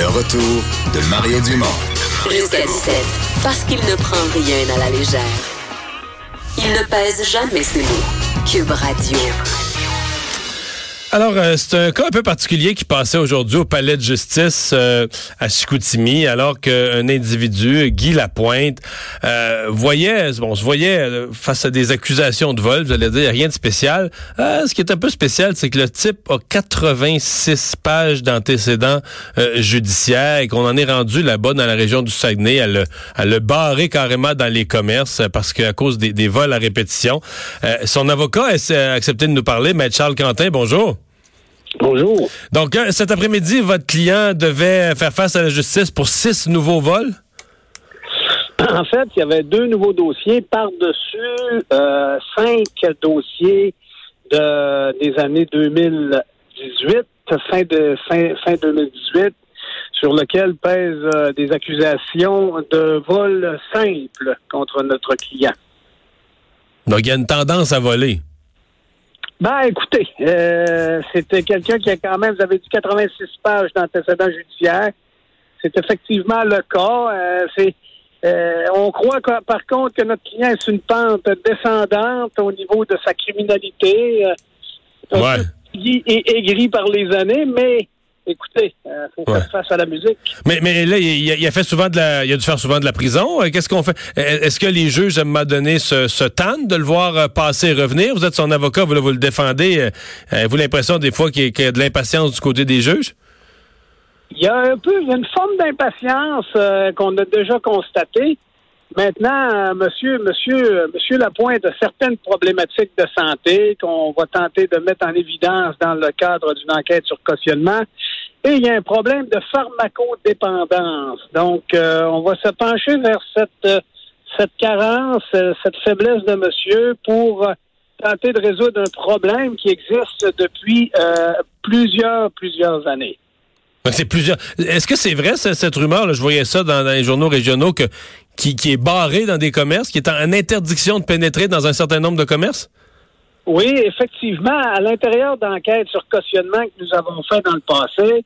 Le retour de Mario Dumont. Jusqu'à 17, parce qu'il ne prend rien à la légère. Il ne pèse jamais ses mots. Cube Radio. Alors, euh, c'est un cas un peu particulier qui passait aujourd'hui au palais de justice euh, à Chicoutimi, alors qu'un individu, Guy Lapointe, euh, voyait, bon, se voyait face à des accusations de vol, vous allez dire, rien de spécial. ce qui est un peu spécial, c'est que le type a 86 pages d'antécédents judiciaires et qu'on en est rendu là-bas dans la région du Saguenay à le, à le barrer carrément dans les commerces parce qu'à cause des, des, vols à répétition. son avocat a accepté de nous parler, Maître Charles Quentin, bonjour. Bonjour. Donc, euh, cet après-midi, votre client devait faire face à la justice pour six nouveaux vols? En fait, il y avait deux nouveaux dossiers par-dessus euh, cinq dossiers de, des années 2018, fin, de, fin, fin 2018, sur lesquels pèsent euh, des accusations de vol simple contre notre client. Donc, il y a une tendance à voler. Ben, écoutez, euh, c'était quelqu'un qui a quand même, vous avez dit 86 pages d'antécédents judiciaires. C'est effectivement le cas. Euh, c'est, euh, on croit par contre que notre client est une pente descendante au niveau de sa criminalité. ouais. Il est aigri par les années, mais écoutez, il euh, faut faire face à la musique. Mais, mais là, il, a fait souvent de la, il a dû faire souvent de la prison. Euh, qu'est-ce qu'on fait? Euh, est-ce que les juges, à un moment donné, se, se tannent de le voir passer et revenir? Vous êtes son avocat, vous, vous le défendez. Avez-vous l'impression des fois qu'il y, a de l'impatience du côté des juges? Il y a un peu, il y a une forme d'impatience qu'on a déjà constatée. Maintenant, monsieur, monsieur, monsieur Lapointe certaines problématiques de santé qu'on va tenter de mettre en évidence dans le cadre d'une enquête sur cautionnement. Et il y a un problème de pharmacodépendance. Donc, euh, on va se pencher vers cette, euh, cette carence, euh, cette faiblesse de monsieur pour tenter de résoudre un problème qui existe depuis plusieurs, plusieurs années. C'est plusieurs. Est-ce que c'est vrai cette rumeur là? Je voyais ça dans, les journaux régionaux que qui, est barré dans des commerces, qui est en interdiction de pénétrer dans un certain nombre de commerces? Oui, effectivement, à l'intérieur d'enquêtes sur cautionnement que nous avons fait dans le passé,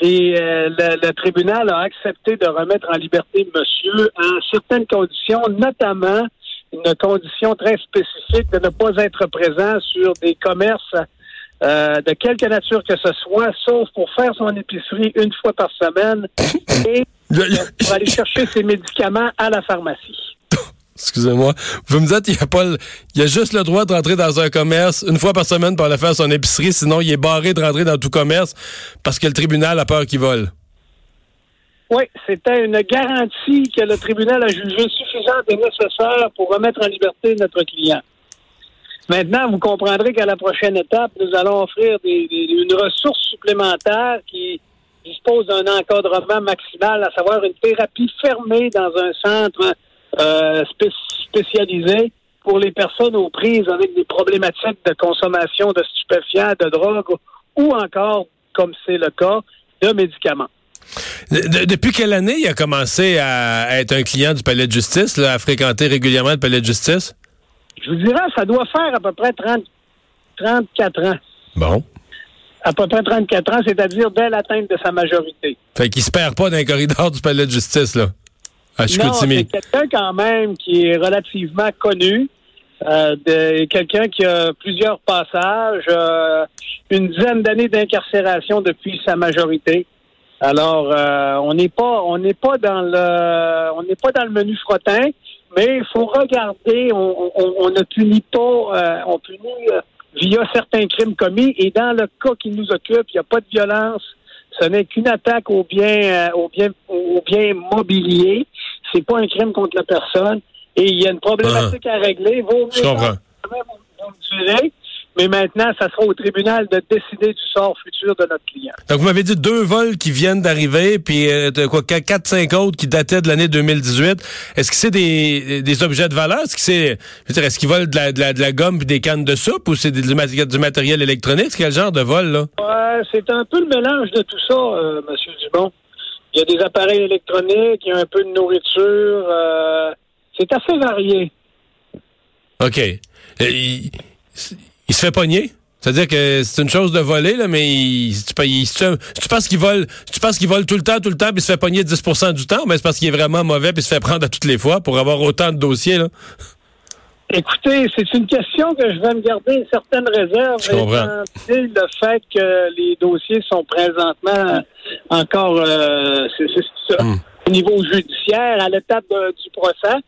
les, euh, le, tribunal a accepté de remettre en liberté monsieur en certaines conditions, notamment une condition très spécifique de ne pas être présent sur des commerces euh, de quelque nature que ce soit, sauf pour faire son épicerie une fois par semaine et pour aller chercher ses médicaments à la pharmacie. Excusez-moi. Vous me dites, il a pas, il y a juste le droit de rentrer dans un commerce une fois par semaine pour aller faire son épicerie, sinon il est barré de rentrer dans tout commerce parce que le tribunal a peur qu'il vole. Oui, c'était une garantie que le tribunal a jugée suffisante et nécessaire pour remettre en liberté notre client. Maintenant, vous comprendrez qu'à la prochaine étape, nous allons offrir une ressource supplémentaire qui dispose d'un encadrement maximal, à savoir une thérapie fermée dans un centre euh, spécialisé pour les personnes aux prises avec des problématiques de consommation de stupéfiants, de drogue ou encore, comme c'est le cas, de médicaments. depuis quelle année il a commencé à être un client du palais de justice, à fréquenter régulièrement le palais de justice? Je vous dirais, ça doit faire à peu près 30, 34 ans. Bon. À peu près 34 ans, c'est-à-dire dès l'atteinte de sa majorité. Fait qu'il se perd pas dans les corridors du palais de justice, là. Non, c'est quelqu'un quand même qui est relativement connu. Euh, quelqu'un qui a plusieurs passages, euh, une dizaine d'années d'incarcération depuis sa majorité. Alors, euh, on n'est pas, on n'est pas dans le, on n'est pas dans le menu frottin, mais il faut regarder. On, on, ne punit pas, on punit via certains crimes commis. Et dans le cas qui nous occupe, il n'y a pas de violence. Ce n'est qu'une attaque au bien, au bien, au bien mobilier c'est pas un crime contre la personne et il y a une problématique à régler. Vaut Je comprends. Mais maintenant, ça sera au tribunal de décider du sort futur de notre client. Donc, vous m'avez dit deux vols qui viennent d'arriver, puis euh, quoi, quatre, cinq autres qui dataient de l'année 2018. Est-ce que c'est des, objets de valeur? Est-ce que c'est, est-ce qu'ils volent de la, de la, gomme puis des cannes de soupe ou c'est du, du, matériel électronique? Quel genre de vol, là? c'est un peu le mélange de tout ça, euh, M. Dubon. Il y a des appareils électroniques, il y a un peu de nourriture. Euh, c'est assez varié. OK. Euh, il, se fait pogner? C'est-à-dire que c'est une chose de voler, là, mais il, tu, tu, penses qu'il vole, tu penses qu'il vole tout le temps, tout le temps, puis se fait pogner 10% du temps, mais c'est parce qu'il est vraiment mauvais, puis se fait prendre à toutes les fois pour avoir autant de dossiers, là. Écoutez, c'est une question que je vais me garder une certaine réserve. Je comprends. Le fait que les dossiers sont présentement encore euh, hmm. au niveau judiciaire, à l'étape du procès.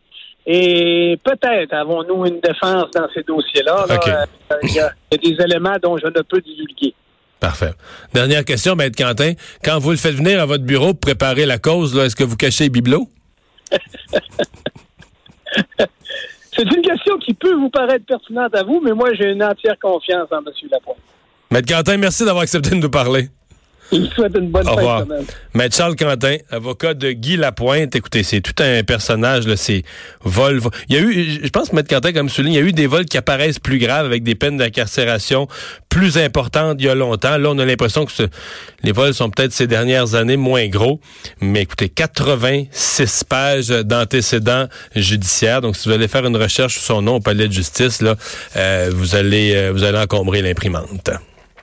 Et peut-être avons-nous une défense dans ces dossiers-là. Euh, il y, a des éléments dont je ne peux divulguer. Parfait. Dernière question, Maître Quentin. Quand vous le faites venir à votre bureau pour préparer la cause, est-ce que vous cachez les bibelots? C'est une question qui peut vous paraître pertinente à vous, mais moi, j'ai une entière confiance en M. Lapointe. Maître Quentin, merci d'avoir accepté de nous parler. Il souhaite une bonne Au revoir. Maître Charles Quentin, avocat de Guy Lapointe. Écoutez, c'est tout un personnage, là. C'est vol, Il y a eu, je pense, Maître Quentin, comme souligne, il y a eu des vols qui apparaissent plus graves avec des peines d'incarcération plus importantes il y a longtemps. Là, on a l'impression que les vols sont peut-être ces dernières années moins gros. Mais écoutez, 86 pages d'antécédents judiciaires. Donc, si vous allez faire une recherche sur son nom au palais de justice, là, euh, vous allez, euh, vous allez encombrer l'imprimante.